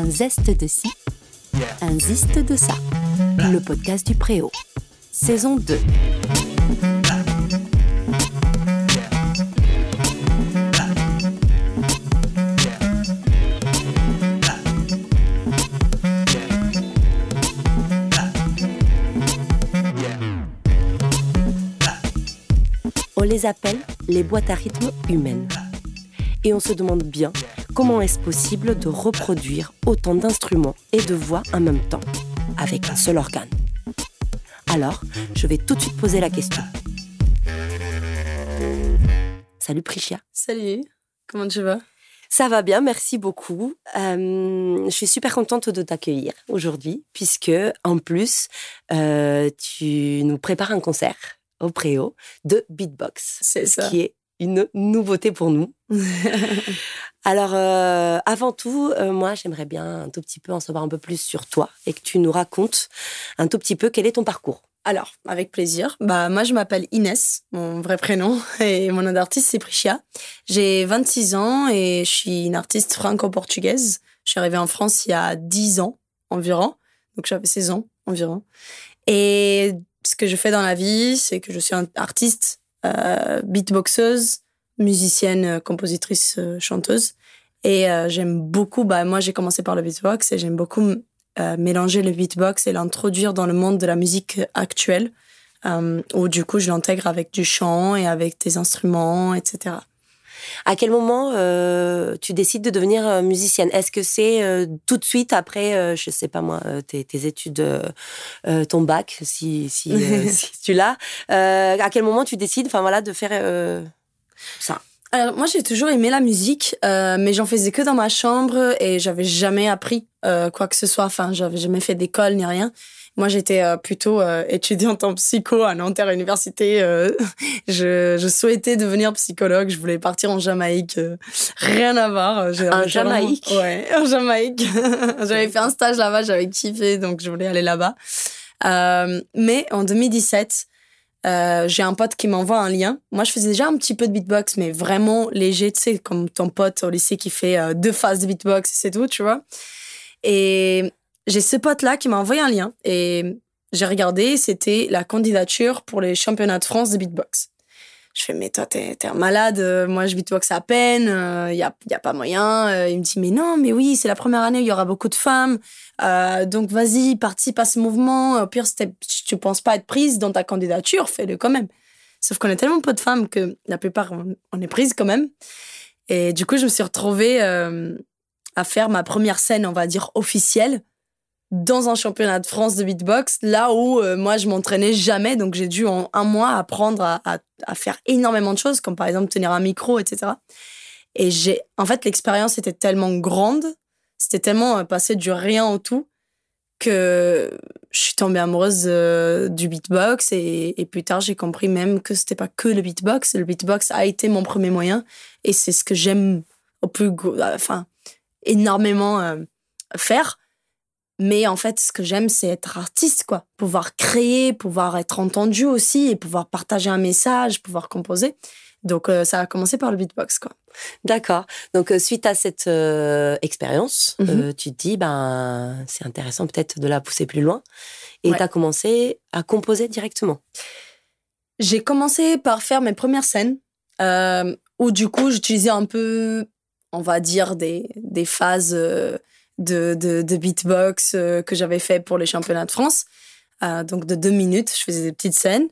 Un zeste de ci, un ziste de ça. Le podcast du Préau. Saison 2. On les appelle les boîtes à rythme humaines. Et on se demande bien comment est-ce possible de reproduire autant d'instruments et de voix en même temps, avec un seul organe? Alors, je vais tout de suite poser la question. Salut Prichia. Salut, comment tu vas? Ça va bien, merci beaucoup. Euh, je suis super contente de t'accueillir aujourd'hui, puisque en plus, euh, tu nous prépares un concert au Préau de beatbox. C'est ça. Qui est une nouveauté pour nous. Alors, euh, avant tout, euh, moi, j'aimerais bien un tout petit peu en savoir un peu plus sur toi et que tu nous racontes un tout petit peu quel est ton parcours. Alors, avec plaisir. Bah, moi, je m'appelle Inès, mon vrai prénom, et mon nom d'artiste, c'est Prichia. J'ai 26 ans et je suis une artiste franco-portugaise. Je suis arrivée en France il y a 10 ans environ, donc j'avais 16 ans environ. Et ce que je fais dans la vie, c'est que je suis artiste, euh, beatboxeuse, musicienne, euh, compositrice, euh, chanteuse. Et euh, j'aime beaucoup, bah, moi j'ai commencé par le beatbox et j'aime beaucoup euh, mélanger le beatbox et l'introduire dans le monde de la musique actuelle, euh, où du coup je l'intègre avec du chant et avec des instruments, etc. À quel moment tu décides de devenir musicienne? Est-ce que c'est tout de suite après, je sais pas moi, tes, tes études, ton bac, si, si, si tu l'as? À quel moment tu décides, enfin voilà, de faire ça Alors moi j'ai toujours aimé la musique, euh, mais j'en faisais que dans ma chambre et j'avais jamais appris euh, quoi que ce soit. Enfin, j'avais jamais fait d'école ni rien. Moi j'étais euh, plutôt étudiante en psycho à Nanterre Université. je, je souhaitais devenir psychologue. Je voulais partir en Jamaïque. rien à voir. En j'ai vraiment- Jamaïque? Ouais, en Jamaïque. j'avais fait un stage là-bas, j'avais kiffé, donc je voulais aller là-bas. Mais en 2017, euh, j'ai un pote qui m'envoie un lien. Moi, je faisais déjà un petit peu de beatbox, mais vraiment léger, tu sais, comme ton pote au lycée qui fait euh, deux phases de beatbox c'est tout, tu vois. Et j'ai ce pote-là qui m'a envoyé un lien et j'ai regardé, c'était la candidature pour les championnats de France de beatbox. Je fais, mais toi, t'es, un malade, euh, moi je beatbox à peine, il n'y a, a pas moyen. Euh, il me dit, mais non, mais oui, c'est la première année, il y aura beaucoup de femmes, euh, donc vas-y, participe à ce mouvement. Au pire, si tu ne penses pas être prise dans ta candidature, fais-le quand même. Sauf qu'on est tellement peu de femmes que la plupart, on, est prise quand même. Et du coup, je me suis retrouvée euh, à faire ma première scène, on va dire, officielle dans un championnat de France de beatbox, là où euh, moi, je m'entraînais jamais. Donc, j'ai dû en un mois apprendre à, faire énormément de choses, comme par exemple tenir un micro, etc. Et j'ai, en fait, l'expérience était tellement grande, c'était tellement euh, passé du rien au tout, que je suis tombée amoureuse euh, du beatbox et, et plus tard j'ai compris même que c'était pas que le beatbox le beatbox a été mon premier moyen et c'est ce que j'aime au plus enfin énormément euh, faire mais en fait ce que j'aime c'est être artiste quoi pouvoir créer pouvoir être entendu aussi et pouvoir partager un message pouvoir composer donc euh, ça a commencé par le beatbox quoi D'accord. Donc, euh, suite à cette euh, expérience, Mhm. tu te dis, ben, c'est intéressant peut-être de la pousser plus loin. Et Ouais. tu as commencé à composer directement. J'ai commencé par faire mes premières scènes où du coup j'utilisais un peu, on va dire, des, des phases de, de, beatbox euh, que j'avais fait pour les championnats de France. Euh, donc de deux minutes, je faisais des petites scènes.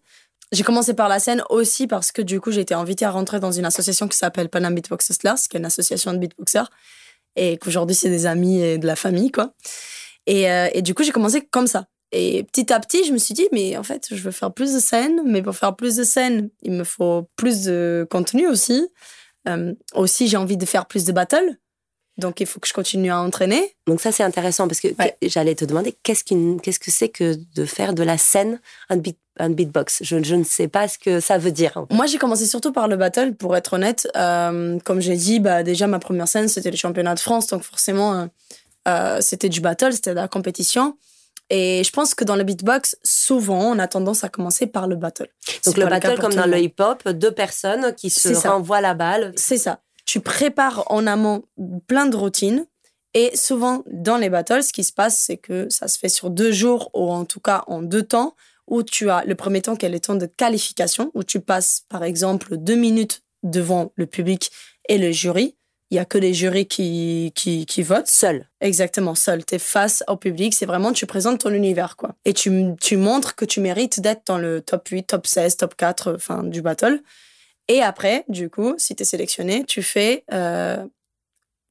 J'ai commencé par la scène aussi parce que du coup j'ai été invitée à rentrer dans une association qui s'appelle Panam Beatbox Hustlers, qui est une association de beatboxers et qu'aujourd'hui c'est des amis et de la famille quoi. Et, euh, et du coup j'ai commencé comme ça. Et petit à petit, je me suis dit, mais en fait, je veux faire plus de scènes, mais pour faire plus de scènes, il me faut plus de contenu aussi. Aussi, j'ai envie de faire plus de battles. Donc, il faut que je continue à entraîner. Donc ça, c'est intéressant parce que Ouais. j'allais te demander qu'est-ce qu'une- qu'est-ce que c'est que de faire de la scène un, beat, un beatbox? Je, je ne sais pas ce que ça veut dire. Moi, j'ai commencé surtout par le battle, pour être honnête. Euh, comme j'ai dit, bah, déjà, ma première scène, c'était les championnats de France. Donc, forcément, euh, euh, c'était du battle, c'était de la compétition. Et je pense que dans le beatbox, souvent, on a tendance à commencer par le battle. Donc le battle, comme dans le le hip-hop, deux personnes qui se renvoient la balle. C'est ça. Tu prépares en amont plein de routines Et souvent, dans les battles, ce qui se passe, c'est que ça se fait sur deux jours, ou en tout cas en deux temps, où tu as le premier temps qui est le temps de qualification, où tu passes, par exemple, deux minutes devant le public et le jury. Il y a que les jurys qui, qui, qui votent. Seul. Exactement, seul. Tu es face au public. C'est vraiment, tu présentes ton univers, quoi. Et tu, tu montres que tu mérites d'être dans le top 8, top 16, top 4, enfin, du battle. Et après, du coup, si tu es sélectionné, tu fais, euh,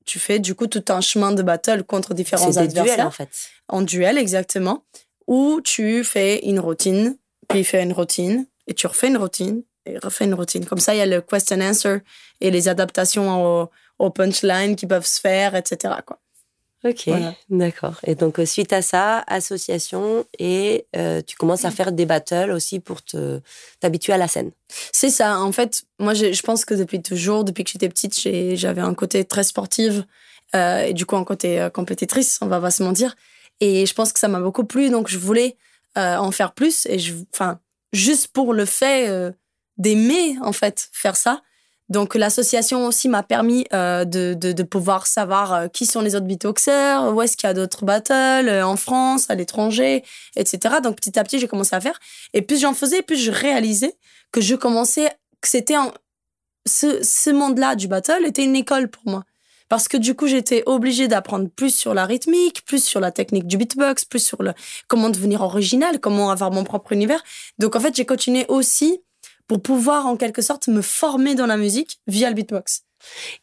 tu fais, du coup, tout un chemin de battle contre différents des adversaires. duels, en fait. En duel, exactement. Où tu fais une routine, puis fais une routine, et tu refais une routine, et refais une routine. Comme ça, il y a le question answer et les adaptations au, au punchline qui peuvent se faire, etc. Quoi. Ok, Voilà. d'accord. Et donc, euh, suite à ça, association, et euh, tu commences à faire des battles aussi pour te t'habituer à la scène. C'est ça. En fait, moi, je pense que depuis toujours, depuis que j'étais petite, j'avais un côté très sportif euh, et du coup un côté euh, compétitrice, on va pas se mentir. Et je pense que ça m'a beaucoup plu, donc je voulais en faire plus. Et je, enfin, juste pour le fait d'aimer en fait faire ça. Donc l'association aussi m'a permis euh, de, pouvoir savoir euh, qui sont les autres beatboxers, où est-ce qu'il y a d'autres battles euh, en France, à l'étranger, etc. Donc petit à petit j'ai commencé à faire. Et plus j'en faisais, plus je réalisais que je commençais, que c'était un, ce, ce monde-là du battle était une école pour moi. Parce que du coup, j'étais obligée d'apprendre plus sur la rythmique, plus sur la technique du beatbox, plus sur le, comment devenir original, comment avoir mon propre univers. Donc en fait, j'ai continué aussi pour pouvoir en quelque sorte me former dans la musique via le beatbox.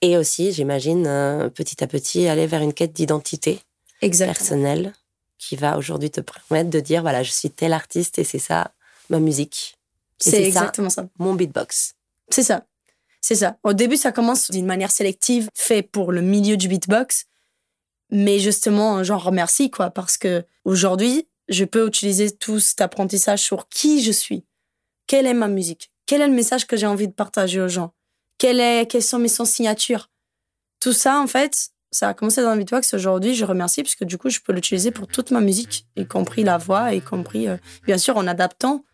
Et aussi, j'imagine, euh, petit à petit, aller vers une quête d'identité Exactement. personnelle qui va aujourd'hui te permettre de dire, voilà, je suis tel artiste et c'est ça ma musique. C'est c'est ça, exactement ça. mon beatbox. C'est ça. C'est ça. Au début, ça commence d'une manière sélective, fait pour le milieu du beatbox. Mais justement, j'en remercie, quoi, parce que aujourd'hui, je peux utiliser tout cet apprentissage sur qui je suis. Quelle est ma musique? Quel est le message que j'ai envie de partager aux gens? Quelle est, quelles sont mes sons signatures? Tout ça, en fait, ça a commencé dans le beatbox. Aujourd'hui, je remercie parce que du coup, je peux l'utiliser pour toute ma musique, y compris la voix, y compris, euh, bien sûr, en adaptant.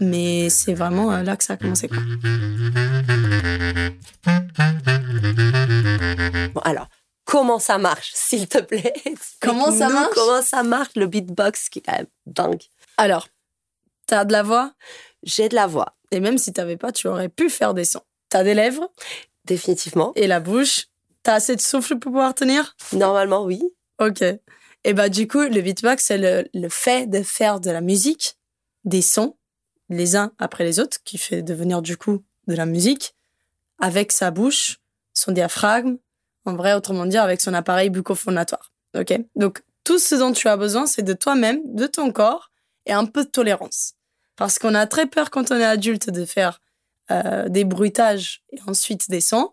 Mais c'est vraiment euh, là que ça a commencé, quoi. Bon, alors, comment ça marche, s'il te plaît? Comment ça marche? Comment ça marche, le beatbox, qui est quand même dingue. Alors, t'as de la voix, J'ai de la voix, et même si t'avais pas, tu aurais pu faire des sons. T'as des lèvres définitivement. et la bouche. T'as assez de souffle pour pouvoir tenir? Normalement, oui. Ok. Et bah du coup, le beatbox, c'est le, le fait de faire de la musique, des sons, les uns après les autres, qui fait devenir du coup de la musique, avec sa bouche, son diaphragme, en vrai, autrement dire, avec son appareil bucco-phonatoire. Ok? Donc, tout ce dont tu as besoin, c'est de toi-même, de ton corps, et un peu de tolérance. Parce qu'on a très peur quand on est adulte de faire euh, des bruitages et ensuite des sons,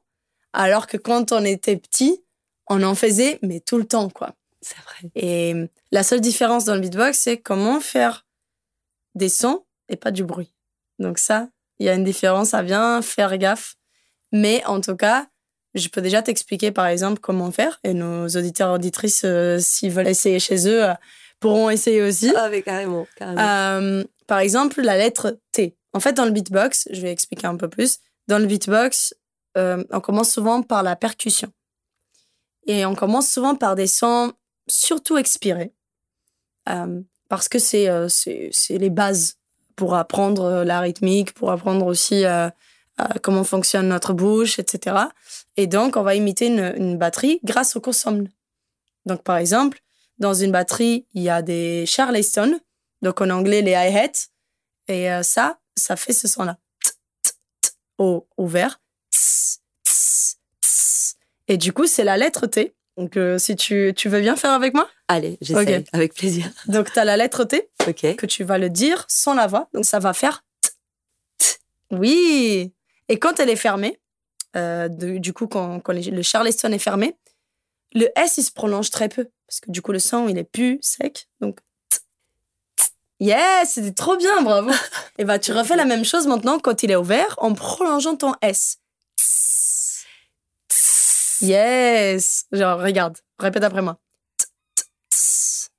alors que quand on était petit, on en faisait, mais tout le temps, quoi. C'est vrai. Et la seule différence dans le beatbox, c'est comment faire des sons et pas du bruit. Donc ça, il y a une différence à bien faire gaffe. Mais en tout cas, je peux déjà t'expliquer par exemple comment faire. Et nos auditeurs auditrices, euh, s'ils veulent essayer chez eux, euh, pourront essayer aussi. Ah, mais carrément, carrément. Euh, par exemple, la lettre T. En fait, dans le beatbox, je vais expliquer un peu plus. Dans le beatbox, euh, on commence souvent par la percussion. Et on commence souvent par des sons surtout expirés. Euh, parce que c'est euh, c'est les bases pour apprendre la rythmique, pour apprendre aussi comment fonctionne notre bouche, etc. Et donc, on va imiter une, batterie grâce au consomme. Donc, par exemple, dans une batterie, il y a des Charleston, donc en anglais les hi-hats, et euh, ça, ça fait ce son-là. Au tss, tss. Et du coup, c'est la lettre T. Donc, euh, si tu, tu veux bien faire avec moi? Allez, j'essaie, ok. avec plaisir. Donc, tu as la lettre T Ok. que tu vas le dire sans la voix. Donc, ça va faire t, t. Oui. Et quand elle est fermée, euh, de- du coup, quand, quand le Charleston est fermé, le S, il se prolonge très peu. Parce que du coup, le son, il est plus sec. Donc. Yes, c'était trop bien, bravo. Et bah, tu refais la même chose maintenant quand il est ouvert en prolongeant ton S. Tss. Tss. Yes. Genre, regarde, répète après moi. Tss.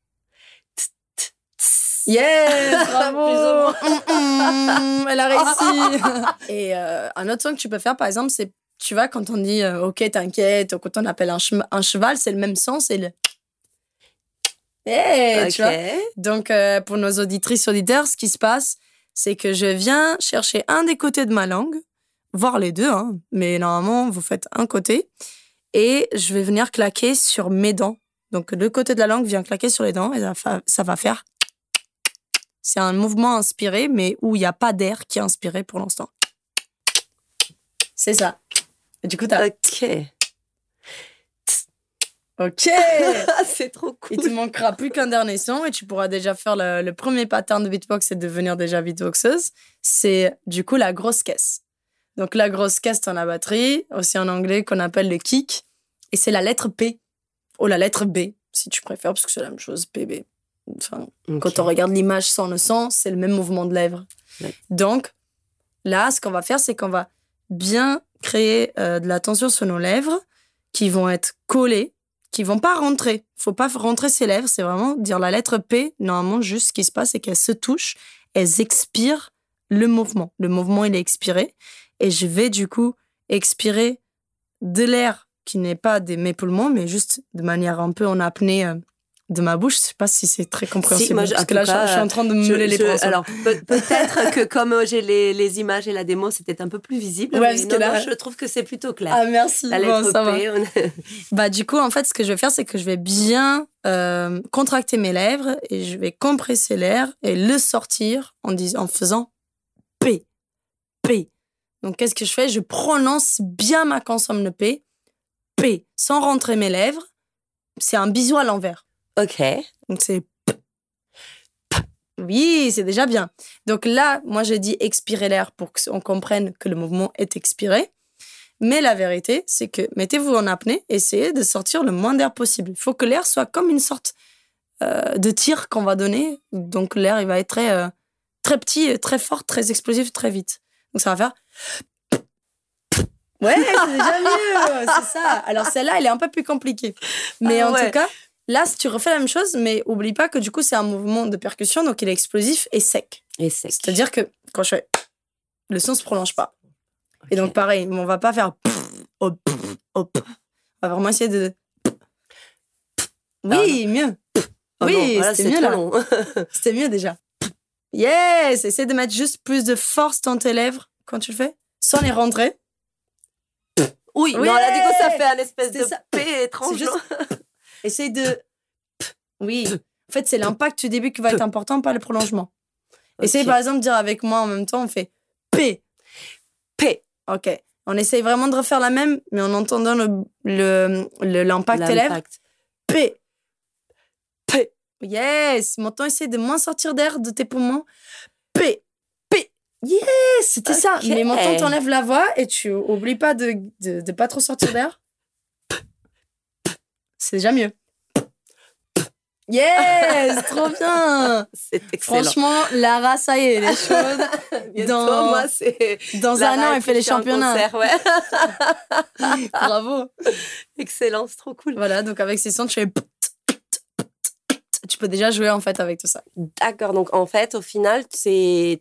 Yes, bravo. Mm, mm, elle a réussi. Et euh, un autre son que tu peux faire, par exemple, c'est tu vois, quand on dit euh, OK, t'inquiète, ou quand on appelle un, cheval, c'est le même sens, c'est le. Eh, tu vois. Donc, euh, pour nos auditrices, auditeurs, ce qui se passe, c'est que je viens chercher un des côtés de ma langue, voire les deux, hein, mais normalement, vous faites un côté, et je vais venir claquer sur mes dents. Donc, le côté de la langue vient claquer sur les dents, et ça, va faire. C'est un mouvement inspiré, mais où il n'y a pas d'air qui est inspiré pour l'instant. C'est ça. Et du coup, t'as. Ok. Ok! c'est trop Il cool. te manquera plus qu'un dernier son et tu pourras déjà faire le, le premier pattern de beatbox et devenir déjà beatboxeuse. C'est du coup la grosse caisse. Donc la grosse caisse dans la batterie, aussi en anglais qu'on appelle le kick, et c'est la lettre P ou la lettre B si tu préfères parce que c'est la même chose PB. Enfin, quand on regarde l'image sans le son, c'est le même mouvement de lèvres. Ouais. Donc là, ce qu'on va faire, c'est qu'on va bien créer euh, de la tension sur nos lèvres qui vont être collées qui vont pas rentrer. Faut pas rentrer ses lèvres, c'est vraiment dire la lettre P. Normalement, juste ce qui se passe, c'est qu'elles se touchent, elles expirent le mouvement. Le mouvement, il est expiré. Et je vais du coup expirer de l'air qui n'est pas de mes mais juste de manière un peu en apnée euh, de ma bouche. Je sais pas si c'est très compréhensible. moi, je- parce que là, je, suis en train de me Je- les pinceaux. alors peut- peut-être que comme euh, j'ai les, les images et la démo, peut-être un peu plus visible. Ouais, mais parce non, que là- non, je trouve que c'est plutôt clair. Ah, merci. la Bon, lettre va. P, Bah, du coup, en fait, ce que je vais faire, c'est que je vais bien euh, contracter mes lèvres et je vais compresser l'air et le sortir en, dis- en faisant P. P. Donc, qu'est-ce que je fais? Je prononce bien ma consonne P. P. Sans rentrer mes lèvres. C'est un bisou à l'envers. Ok. Donc, c'est. Oui, c'est déjà bien. Donc là, moi, je dis expirer l'air pour qu'on comprenne que le mouvement est expiré. Mais la vérité, c'est que mettez-vous en apnée, essayez de sortir le moins d'air possible. Il faut que l'air soit comme une sorte euh, de tir qu'on va donner. Donc l'air, il va être très, euh, très petit, très fort, très explosif, très vite. Donc ça va faire... Ouais, c'est déjà mieux, c'est ça. Alors celle-là, elle est un peu plus compliquée. Mais Ah en ouais. tout cas, là, si tu refais la même chose, mais oublie pas que du coup, c'est un mouvement de percussion, donc il est explosif et sec. Et sec. C'est-à-dire que quand je fais... Le son se prolonge pas. Et donc, pareil, on va pas faire hop, hop. On va vraiment essayer de. Oui, mieux. Oh oui, voilà, c'était c'est mieux là. C'était mieux déjà. Yes! Essaie de mettre juste plus de force dans tes lèvres quand tu le fais, sans les rentrer. Oui, Oui, non, là, du coup, ça fait un espèce de ça. P étrange. Juste- non Essaye de. Oui. En fait, c'est l'impact du début qui va être important, pas le prolongement. Essaye par exemple de dire avec moi en même temps, on fait P. P. Ok. On essaye vraiment de refaire la même, mais en entendant le- le- le- l'impact lèvres. L'impact. P. P. Yes. Maintenant, essaye de moins sortir d'air de tes poumons. P. P. Yes. C'était ça. Mais maintenant, t'enlèves la voix et tu oublies pas de, de, de pas trop sortir d'air. C'est déjà mieux. Yes. trop bien. C'est excellent. Franchement, Lara, ça y est, elle est chaude. Dans- moi, c'est. Dans un an, elle fait les championnats. concert, ouais. Bravo. Excellent, c'est trop cool. Voilà, donc avec ces sons, tu fais. Tu peux déjà jouer en fait avec tout ça. D'accord, donc en fait, au final, tu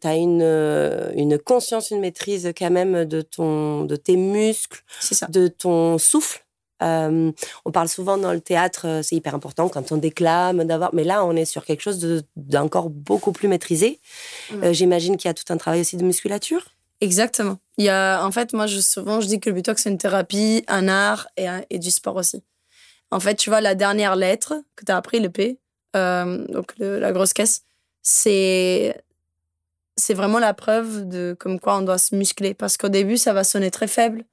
as une, euh, une conscience, une maîtrise quand même de, ton, de tes muscles, ça. de ton souffle. Euh, on parle souvent dans le théâtre, euh, c'est hyper important quand on déclame, d'avoir. Mais là, on est sur quelque chose de- d'encore beaucoup plus maîtrisé. Mm. Euh, J'imagine qu'il y a tout un travail aussi de musculature. Exactement. Il y a, en fait, moi, je, souvent, je dis que le beatbox, c'est une thérapie, un art et, un- et du sport aussi. En fait, tu vois, la dernière lettre que tu as appris, le P, euh, donc le- la grosse caisse, c'est c'est vraiment la preuve de comme quoi on doit se muscler. Parce qu'au début, ça va sonner très faible,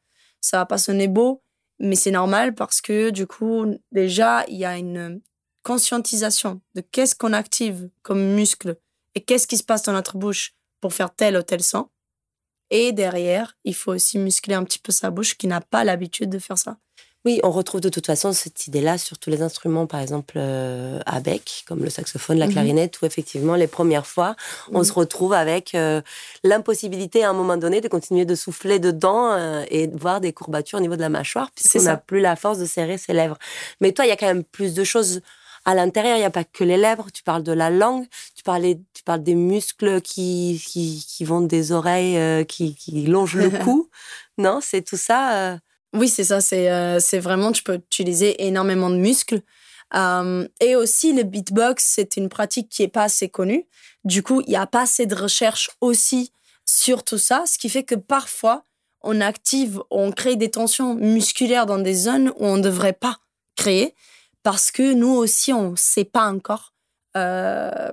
ça va pas sonner beau, mais c'est normal parce que du coup, déjà, il y a une conscientisation de qu'est-ce qu'on active comme muscle et qu'est-ce qui se passe dans notre bouche pour faire tel ou tel son. Et derrière, il faut aussi muscler un petit peu sa bouche qui n'a pas l'habitude de faire ça. Oui, on retrouve de toute façon cette idée-là sur tous les instruments, par exemple euh, à bec, comme le saxophone, la Mhm. clarinette, où effectivement, les premières fois, on Mhm. se retrouve avec euh, l'impossibilité à un moment donné de continuer de souffler dedans euh, et de voir des courbatures au niveau de la mâchoire, puisqu'on n'a plus la force de serrer ses lèvres. Mais toi, il y a quand même plus de choses à l'intérieur, il n'y a pas que les lèvres, tu parles de la langue, tu, parlais, tu parles des muscles qui, qui, qui vont des oreilles, euh, qui, qui longent le cou. Non, c'est tout ça. Oui, c'est ça. C'est c'est vraiment, tu peux utiliser énormément de muscles. et aussi, le beatbox, c'est une pratique qui est pas assez connue. Du coup, il n'y a pas assez de recherche aussi sur tout ça, ce qui fait que parfois, on active, on crée des tensions musculaires dans des zones où on ne devrait pas créer, parce que nous aussi, on ne sait pas encore euh,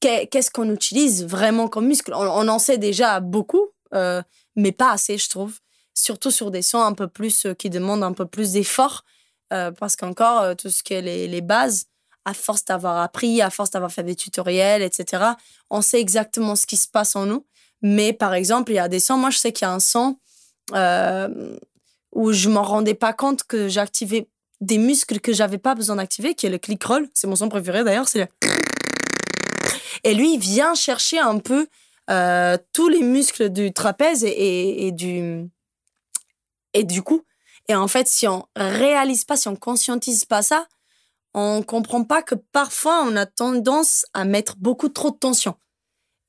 qu'est-ce qu'on utilise vraiment comme muscle. On, en sait déjà beaucoup, euh, mais pas assez, je trouve. Surtout sur des sons un peu plus euh, qui demandent un peu plus d'effort, parce qu'encore, tout ce qui est les, les bases, à force d'avoir appris, à force d'avoir fait des tutoriels, etc., on sait exactement ce qui se passe en nous. Mais par exemple, il y a des sons, moi je sais qu'il y a un son euh, où je m'en rendais pas compte que j'activais des muscles que j'avais pas besoin d'activer, qui est le click roll. C'est mon son préféré d'ailleurs. C'est Et lui, il vient chercher un peu euh, tous les muscles du trapèze et, et, du et du cou. Et en fait, si on réalise pas, si on conscientise pas ça, on comprend pas que parfois on a tendance à mettre beaucoup trop de tension.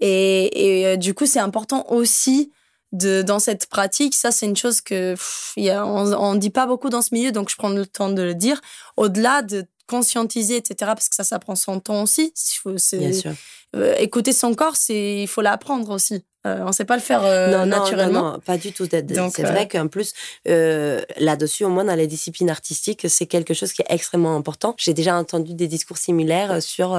Et, euh, du coup, c'est important aussi de, dans cette pratique. Ça, c'est une chose que on ne dit pas beaucoup dans ce milieu, donc je prends le temps de le dire. Au-delà de conscientiser, etc., parce que ça, ça prend son temps aussi. Bien sûr. Euh, écouter son corps, c'est il faut l'apprendre aussi. Euh, on ne sait pas le faire euh, naturellement. Non, non, pas du tout. C'est vrai qu'en plus, là-dessus, au moins dans les disciplines artistiques, c'est quelque chose qui est extrêmement important. J'ai déjà entendu des discours similaires sur,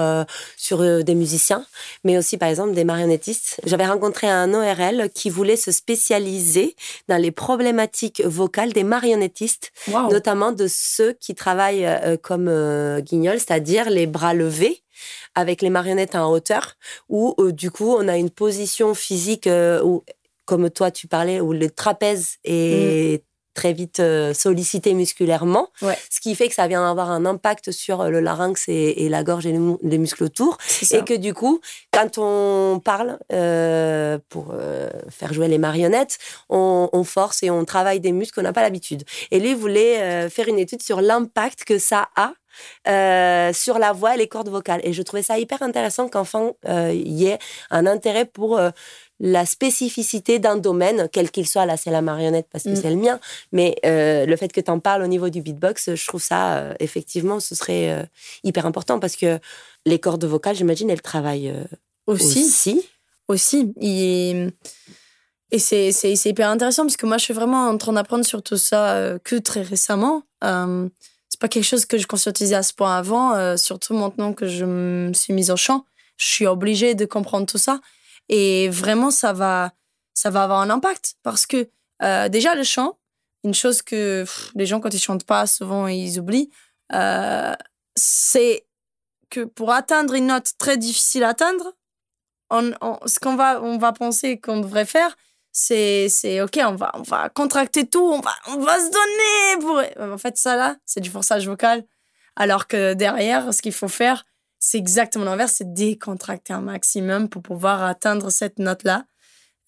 sur des musiciens, mais aussi par exemple des marionnettistes. J'avais rencontré un ORL qui voulait se spécialiser dans les problématiques vocales des marionnettistes, notamment de ceux qui travaillent comme guignol, c'est-à-dire les bras levés avec les marionnettes en hauteur, où euh, du coup on a une position physique euh, où, comme toi tu parlais, où le trapèze est mm. Très vite euh, sollicité musculairement, ce qui fait que ça vient avoir un impact sur le larynx et, la gorge et les, muscles autour, et que du coup, quand on parle pour faire jouer les marionnettes, on, on, force et on travaille des muscles qu'on n'a pas l'habitude. Et lui voulait faire une étude sur l'impact que ça a euh, sur la voix et les cordes vocales. Et je trouvais ça hyper intéressant qu'enfin euh, il y ait un intérêt pour euh, la spécificité d'un domaine, quel qu'il soit. Là, c'est la marionnette parce que mm. c'est le mien. Mais le fait que tu en parles au niveau du beatbox, je trouve ça, effectivement, ce serait hyper important parce que les cordes vocales, j'imagine, elles travaillent aussi. Aussi. aussi. Et c'est, hyper intéressant parce que moi, je suis vraiment en train d'apprendre sur tout ça que très récemment pas quelque chose que je conscientisais à ce point avant, euh, surtout maintenant que je me suis mise au chant. Je suis obligée de comprendre tout ça. Et vraiment, ça va, ça va avoir un impact parce que euh, déjà, le chant, une chose que les gens, quand ils chantent pas, souvent ils oublient, euh, c'est que pour atteindre une note très difficile à atteindre, ce qu'on va, on va penser qu'on devrait faire, c'est c'est ok on va on va contracter tout on va on va se donner pour en fait ça là c'est du forçage vocal. Alors que derrière ce qu'il faut faire c'est exactement l'inverse c'est décontracter un maximum pour pouvoir atteindre cette note là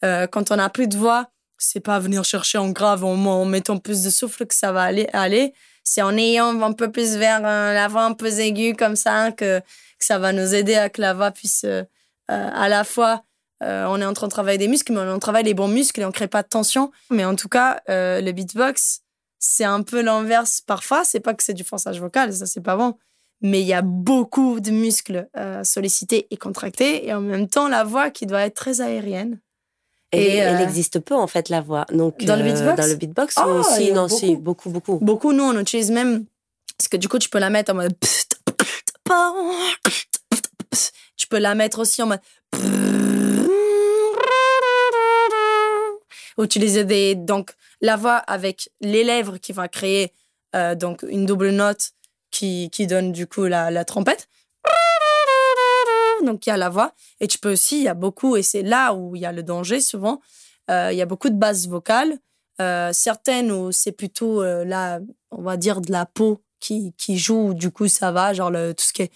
euh, quand on a plus de voix c'est pas venir chercher en grave en, mettant plus de souffle que ça va aller aller c'est en ayant un peu plus vers euh, la voix un peu aiguë comme ça que, ça va nous aider à que la voix puisse euh, à la fois euh, on est en train de travailler des muscles, mais on travaille les bons muscles et on crée pas de tension. Mais en tout cas, le beatbox, c'est un peu l'inverse parfois. C'est pas que c'est du forçage vocal, ça c'est pas bon. Mais il y a beaucoup de muscles euh, sollicités et contractés, et en même temps la voix qui doit être très aérienne. Et, elle existe peu en fait la voix. Donc dans le beatbox. Dans le beatbox oh, aussi, non, beaucoup. si, beaucoup, beaucoup. Beaucoup, nous on utilise même parce que du coup tu peux la mettre en mode. Tu peux la mettre aussi en mode utiliser des donc la voix avec les lèvres qui va créer euh, donc une double note qui, donne du coup la, la trompette. Donc il y a la voix et tu peux aussi il y a beaucoup et c'est là où il y a le danger souvent. Euh, il y a beaucoup de basses vocales, euh, certaines où c'est plutôt là on va dire de la peau qui, qui joue, du coup ça va, genre tout ce qui est...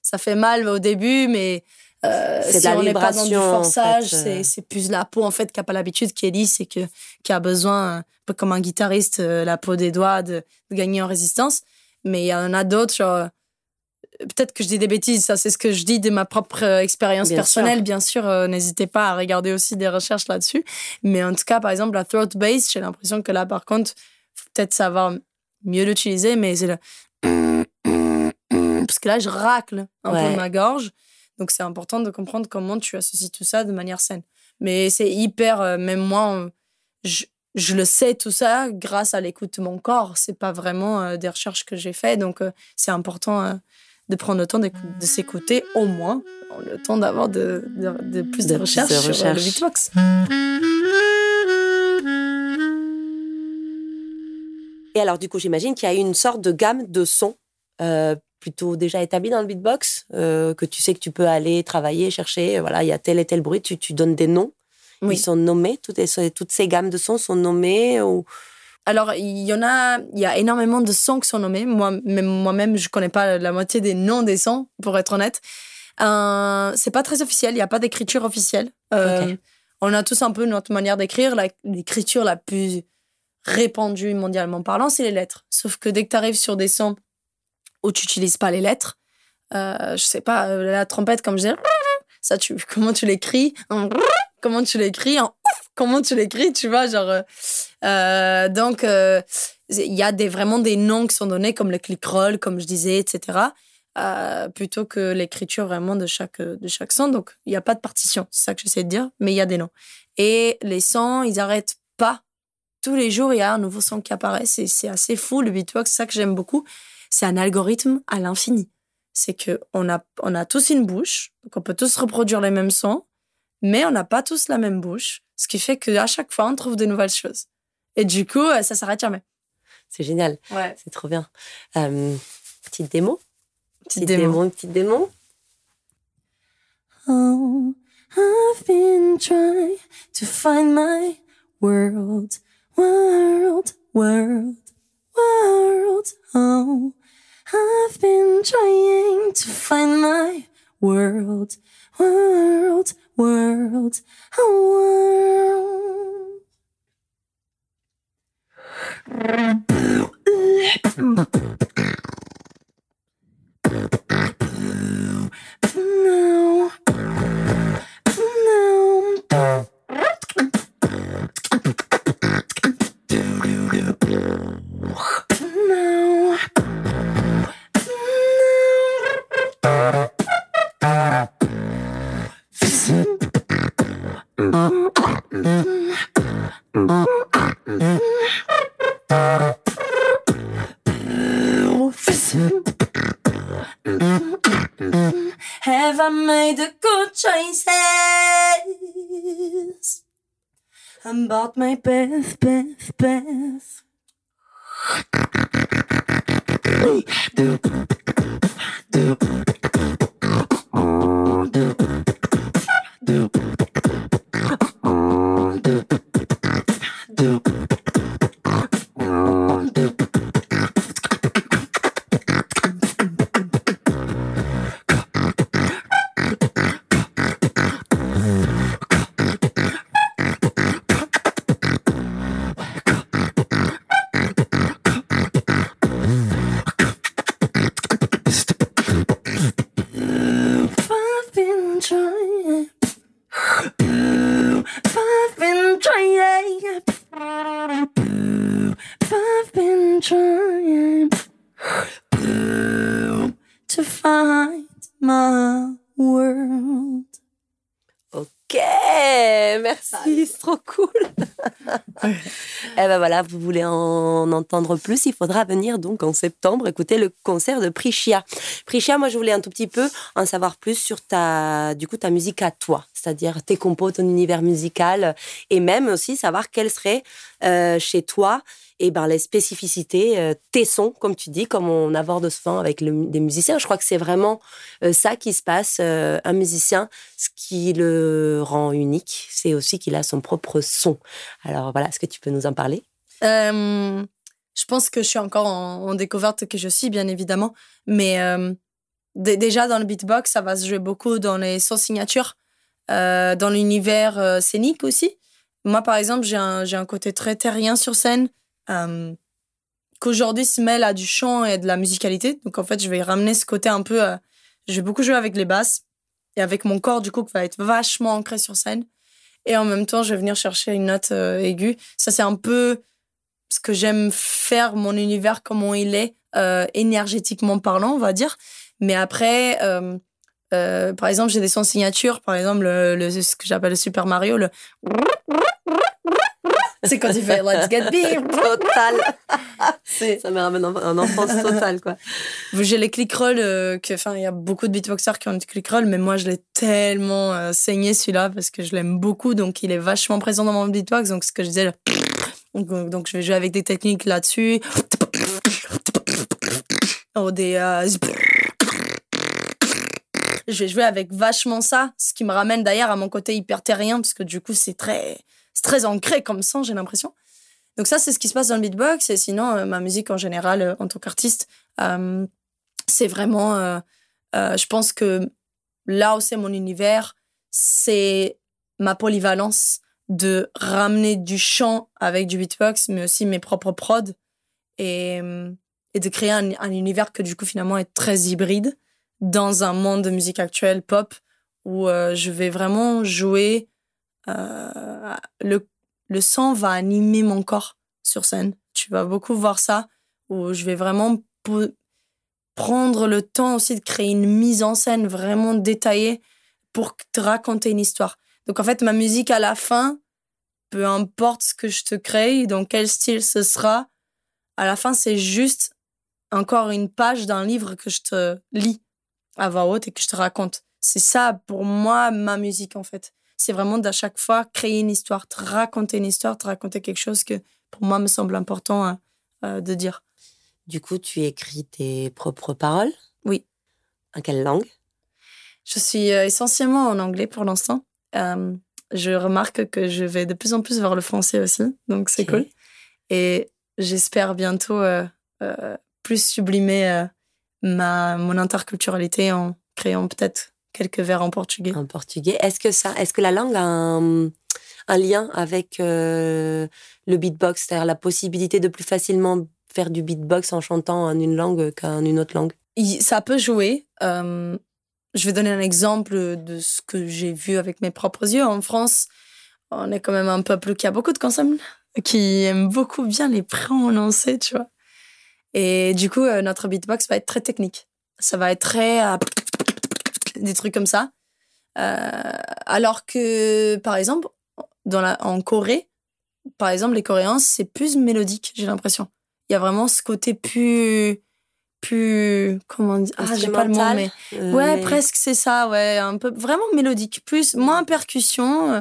Ça fait mal au début, mais euh, c'est si la on n'est pas dans du forçage, euh. c'est plus la peau en fait qui n'a pas l'habitude, qui est lisse et que, qui a besoin, un peu comme un guitariste, euh, la peau des doigts, de, gagner en résistance. Mais il y en a d'autres, genre, peut-être que je dis des bêtises, ça c'est ce que je dis de ma propre expérience personnelle. Bien sûr, euh, n'hésitez pas à regarder aussi des recherches là-dessus. Mais en tout cas, par exemple, la throat bass, j'ai l'impression que là, par contre, faut peut-être savoir mieux l'utiliser, mais c'est le. Parce que là, je racle un peu ma gorge. Donc c'est important de comprendre comment tu associes tout ça de manière saine. Mais c'est hyper, euh, même moi, je, je, le sais tout ça grâce à l'écoute de mon corps. C'est pas vraiment des recherches que j'ai fait, donc c'est important de prendre le temps de, s'écouter au moins, le temps d'avoir de, de, plus de, recherches sur euh, le beatbox. Et alors, du coup, j'imagine qu'il y a une sorte de gamme de sons euh, plutôt déjà établie dans le beatbox, euh, que tu sais que tu peux aller travailler, chercher. Voilà, il y a tel et tel bruit, tu, tu donnes des noms. Ils sont nommés, toutes, toutes ces gammes de sons sont nommées ou alors, il y en a, il y a énormément de sons qui sont nommés. Moi, même, moi-même, je connais pas la moitié des noms des sons, pour être honnête. Euh, c'est pas très officiel, il n'y a pas d'écriture officielle. Euh, on a tous un peu notre manière d'écrire. L'écriture la plus répandue mondialement parlant, c'est les lettres. Sauf que dès que tu arrives sur des sons où tu n'utilises pas les lettres, euh, je sais pas, euh, la trompette, comme je dis, ça, tu, comment tu l'écris Comment tu l'écris en comment tu l'écris, tu vois, genre. Euh, euh, donc, il y a des, vraiment des noms qui sont donnés, comme le click roll, comme je disais, etc., plutôt que l'écriture vraiment de chaque, de chaque son. Donc, il n'y a pas de partition, c'est ça que j'essaie de dire, mais il y a des noms. Et les sons, ils n'arrêtent pas. Tous les jours, il y a un nouveau son qui apparaît. C'est assez fou, le beatbox, c'est ça que j'aime beaucoup. C'est un algorithme à l'infini. C'est qu'on a, on a tous une bouche, donc on peut tous reproduire les mêmes sons, mais on n'a pas tous la même bouche. Ce qui fait qu'à chaque fois, on trouve de nouvelles choses. Et du coup, euh, ça s'arrête jamais. C'est génial. Ouais. C'est trop bien. Euh, petite démo. Petite, démo. Petite démo. Oh, I've been trying to find my world, world, world, world. Oh, I've been trying to find my world, world, world, world. I'm about my best, best, best. Vous voulez en entendre plus, il faudra venir donc en septembre écouter le concert de Prichia. Prichia, moi je voulais un tout petit peu en savoir plus sur ta, du coup, ta musique à toi, c'est-à-dire tes compos, ton univers musical, et même aussi savoir quel serait euh, chez toi et ben les spécificités, euh, tes sons, comme tu dis, comme on aborde souvent avec des musiciens. Je crois que c'est vraiment euh, ça qui se passe. un musicien, ce qui le rend unique, c'est aussi qu'il a son propre son. Alors voilà, est-ce que tu peux nous en parler? Je pense que je suis encore en, découverte que je suis, bien évidemment, mais déjà dans le beatbox, ça va se jouer beaucoup dans les sons signatures, dans l'univers scénique aussi. Moi, par exemple, j'ai un, un, côté très terrien sur scène. Euh, qu'aujourd'hui se mêle à du chant et de la musicalité. Donc en fait, je vais ramener ce côté un peu. euh, je vais beaucoup jouer avec les basses et avec mon corps, du coup, qui va être vachement ancré sur scène. Et en même temps, je vais venir chercher une note euh, aiguë. Ça, c'est un peu ce que j'aime faire, mon univers, comment il est, euh, énergétiquement parlant, on va dire. Mais après, euh, euh, par exemple, j'ai des sons signatures. Par exemple, le, le- ce que j'appelle le Super Mario, le. C'est quand il fait Let's get big. Total. Ça me ramène en, en enfance totale, quoi. J'ai les click rolls, euh, que, enfin, il y a beaucoup de beatboxers qui ont des click rolls, mais moi, je l'ai tellement euh, saigné celui-là parce que je l'aime beaucoup, donc il est vachement présent dans mon beatbox. Donc, ce que je disais, le donc, donc, je vais jouer avec des techniques là-dessus. Oh, des. euh, Je vais jouer avec vachement ça, ce qui me ramène d'ailleurs à mon côté hyper terrien, parce que du coup, c'est très, très ancré comme ça, j'ai l'impression. Donc, ça, c'est ce qui se passe dans le beatbox. Et sinon, euh, ma musique en général, euh, en tant qu'artiste, euh, c'est vraiment. euh, euh, je pense que là où c'est mon univers, c'est ma polyvalence de ramener du chant avec du beatbox, mais aussi mes propres prods et, et de créer un, un univers que du coup finalement est très hybride dans un monde de musique actuelle pop où euh, je vais vraiment jouer euh, le, le son va animer mon corps sur scène. Tu vas beaucoup voir ça où je vais vraiment prendre le temps aussi de créer une mise en scène vraiment détaillée pour te raconter une histoire. Donc en fait, ma musique à la fin, peu importe ce que je te crée, dans quel style ce sera, à la fin, c'est juste encore une page d'un livre que je te lis à voix haute et que je te raconte. C'est ça, pour moi, ma musique, en fait. C'est vraiment d'à chaque fois créer une histoire, te raconter une histoire, te raconter quelque chose que, pour moi, me semble important euh, euh, de dire. Du coup, tu écris tes propres paroles? Oui. En quelle langue? Je suis euh, essentiellement en anglais pour l'instant. Euh, je remarque que je vais de plus en plus vers le français aussi, donc c'est cool. Et j'espère bientôt euh, euh, plus sublimer euh, ma, mon interculturalité en créant peut-être quelques vers en portugais. En portugais. Est-ce que ça, est-ce que la langue a un, un lien avec le beatbox, c'est-à-dire la possibilité de plus facilement faire du beatbox en chantant en une langue qu'en une autre langue? Ça peut jouer. Je vais donner un exemple de ce que j'ai vu avec mes propres yeux. En France, on est quand même un peuple qui a beaucoup de consommes, qui aime beaucoup bien les prononcer, tu vois. Et du coup, euh, notre beatbox va être très technique. Ça va être très... euh, des trucs comme ça. Euh, alors que, par exemple, en Corée, par exemple, les Coréens, c'est plus mélodique, j'ai l'impression. Il y a vraiment ce côté plus... plus... Comment dire Ah, j'ai pas le mot, mais... euh, Ouais, mais- presque, c'est ça, ouais. Un peu, vraiment mélodique. Plus, moins percussion euh,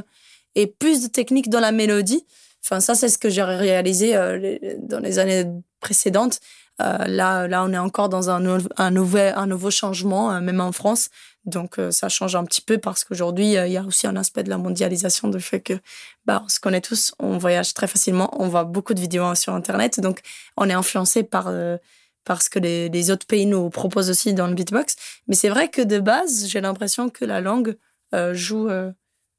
et plus de technique dans la mélodie. Enfin, ça, c'est ce que j'ai réalisé euh, dans les années précédentes. Euh, là, là, on est encore dans un, un, nouvel, un nouveau changement, même en France. Donc, ça change un petit peu parce qu'aujourd'hui, il y a aussi un aspect de la mondialisation, du fait que bah, on se connaît tous, on voyage très facilement, on voit beaucoup de vidéos sur Internet. Donc, on est influencé par, euh, par ce que les, les autres pays nous proposent aussi dans le beatbox. Mais c'est vrai que de base, j'ai l'impression que la langue euh, joue, euh,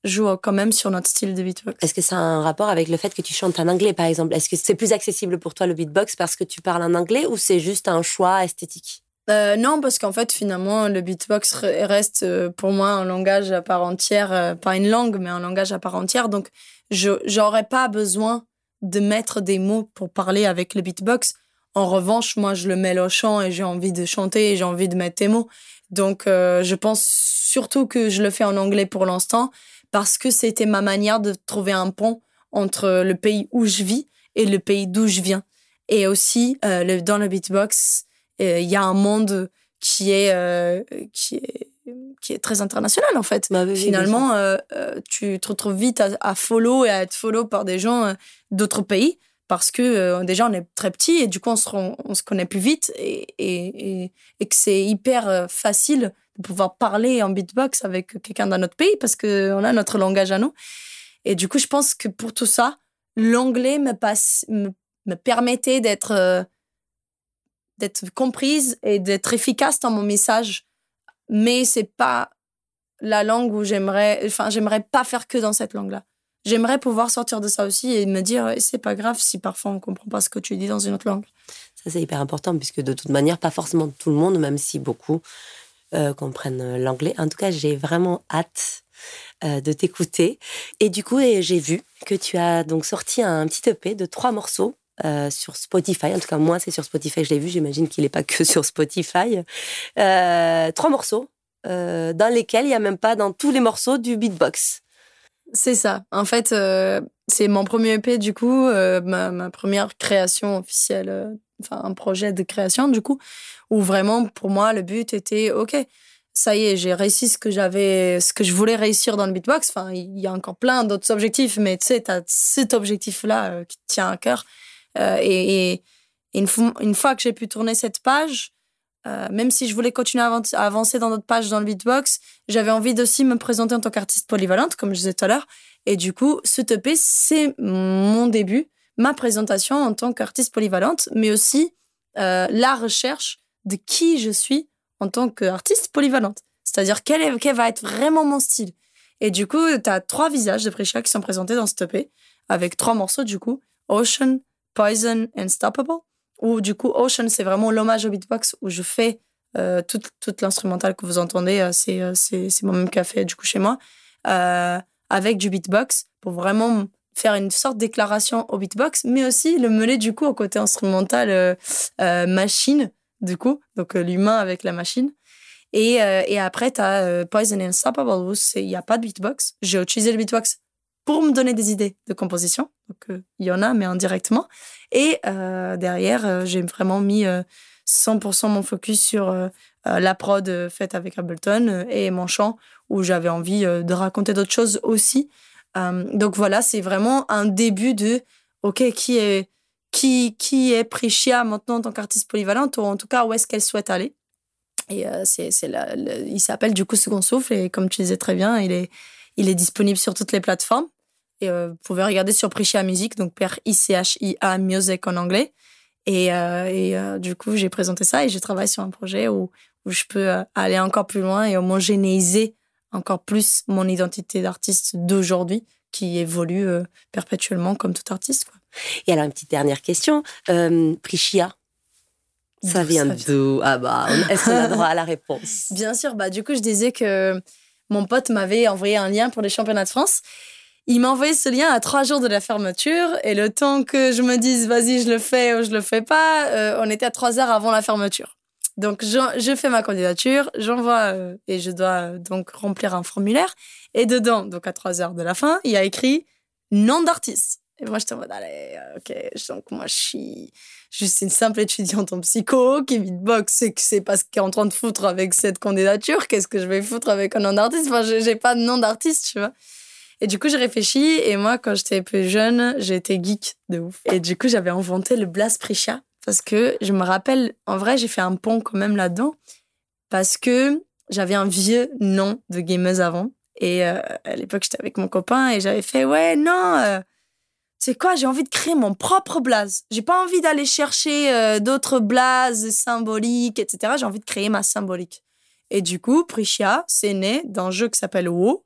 joue quand même sur notre style de beatbox. Est-ce que ça a un rapport avec le fait que tu chantes en anglais, par exemple? Est-ce que c'est plus accessible pour toi le beatbox parce que tu parles en anglais ou c'est juste un choix esthétique? Euh, non, parce qu'en fait, finalement, le beatbox re- reste pour moi un langage à part entière, pas une langue, mais un langage à part entière. Donc, je j'aurais pas besoin de mettre des mots pour parler avec le beatbox. En revanche, moi, je le mêle au chant et j'ai envie de chanter et j'ai envie de mettre des mots. Donc, euh, je pense surtout que je le fais en anglais pour l'instant parce que c'était ma manière de trouver un pont entre le pays où je vis et le pays d'où je viens. Et aussi, euh, le- dans le beatbox, euh, il y a un monde qui est, qui est, qui est très international, en fait. Bah oui. Finalement, tu te retrouves vite à, à follow et à être follow par des gens d'autres pays parce que euh, déjà on est très petit et du coup on se, connaît plus vite et, que c'est hyper euh, facile de pouvoir parler en beatbox avec quelqu'un d'un autre pays parce qu'on a notre langage à nous. Et du coup, je pense que pour tout ça, l'anglais me permettait d'être euh, d'être comprise et d'être efficace dans mon message. Mais c'est pas la langue où j'aimerais, enfin, j'aimerais pas faire que dans cette langue-là. J'aimerais pouvoir sortir de ça aussi et me dire, eh, c'est pas grave si parfois on comprend pas ce que tu dis dans une autre langue. Ça, c'est hyper important, puisque de toute manière, pas forcément tout le monde, même si beaucoup comprennent l'anglais. En tout cas, j'ai vraiment hâte de t'écouter. Et du coup, j'ai vu que tu as donc sorti un petit EP de trois morceaux euh, sur Spotify. En tout cas, moi, c'est sur Spotify je l'ai vu. J'imagine qu'il n'est pas que sur Spotify. Euh, trois morceaux euh, dans lesquels il n'y a même pas dans tous les morceaux du beatbox. C'est ça. En fait, c'est mon premier EP, du coup, ma, ma, première création officielle, enfin, un projet de création, du coup, où vraiment, pour moi, le but était, OK, ça y est, j'ai réussi ce que j'avais, ce que je voulais réussir dans le beatbox. Enfin, il y a encore plein d'autres objectifs, mais tu sais, tu as cet objectif-là qui te tient à cœur. Euh, et, une, fois, que j'ai pu tourner cette page, euh, même si je voulais continuer à avancer dans d'autres pages dans le beatbox, j'avais envie d'aussi me présenter en tant qu'artiste polyvalente, comme je disais tout à l'heure. Et du coup, ce EP, c'est mon début, ma présentation en tant qu'artiste polyvalente, mais aussi euh, la recherche de qui je suis en tant qu'artiste polyvalente. C'est-à-dire quel, quel va être vraiment mon style. Et du coup, tu as trois visages de Prisha qui sont présentés dans ce EP, avec trois morceaux du coup. Ocean, Poison, Unstoppable, où du coup Ocean, c'est vraiment l'hommage au beatbox où je fais euh, toute, toute l'instrumentale que vous entendez, euh, euh, c'est, moi-même qui a fait du coup chez moi, avec du beatbox pour vraiment faire une sorte de déclaration au beatbox, mais aussi le mener du coup au côté instrumental machine, du coup, donc l'humain avec la machine. Et, et après, tu as Poison and Unstoppable où il n'y a pas de beatbox. J'ai utilisé le beatbox pour me donner des idées de composition. Donc, euh, il y en a, mais indirectement. Et euh, derrière, euh, j'ai vraiment mis 100% mon focus sur la prod faite avec Ableton et mon chant, où j'avais envie de raconter d'autres choses aussi. donc voilà, c'est vraiment un début de, OK, qui est, qui, qui est Priscia maintenant en tant qu'artiste polyvalente, ou en tout cas, où est-ce qu'elle souhaite aller. Et c'est il s'appelle du coup Second Souffle, et comme tu disais très bien, il est, il est disponible sur toutes les plateformes. Et euh, vous pouvez regarder sur Prisha Music, donc per I-C-H-I-A Music en anglais. Et, euh, et euh, du coup, j'ai présenté ça et j'ai travaillé sur un projet où, où je peux aller encore plus loin et homogénéiser encore plus mon identité d'artiste d'aujourd'hui qui évolue perpétuellement comme tout artiste. Quoi. Et alors, une petite dernière question. Prishia, ça vient d'où? Ah bah, est-ce qu'on a droit à la réponse? Bien sûr. Bah, du coup, je disais que mon pote m'avait envoyé un lien pour les championnats de France il m'a envoyé ce lien à trois jours de la fermeture et le temps que je me dise vas-y je le fais ou je le fais pas, euh, on était à trois heures avant la fermeture. Donc je, fais ma candidature, j'envoie euh, et je dois euh, donc remplir un formulaire et dedans donc à trois heures de la fin il y a écrit nom d'artiste. Et moi, j'étais en mode, allez, ok, donc moi, je suis juste une simple étudiante en psycho qui beatbox et que c'est pas ce qu'elle est en train de foutre avec cette candidature. Qu'est-ce que je vais foutre avec un nom d'artiste? Enfin, j'ai pas de nom d'artiste, tu vois. Et du coup, j'ai réfléchi. Et moi, quand j'étais plus jeune, j'étais geek de ouf. Et du coup, j'avais inventé le Blast Prisha. Parce que je me rappelle, en vrai, j'ai fait un pont quand même là-dedans. Parce que j'avais un vieux nom de gameuse avant. Et euh, à l'époque, j'étais avec mon copain et j'avais fait, ouais, non, euh, c'est quoi, j'ai envie de créer mon propre blaze. J'ai pas envie d'aller chercher euh, d'autres blazes symboliques, etc. J'ai envie de créer ma symbolique. Et du coup, Prisha, c'est né d'un jeu qui s'appelle WoW,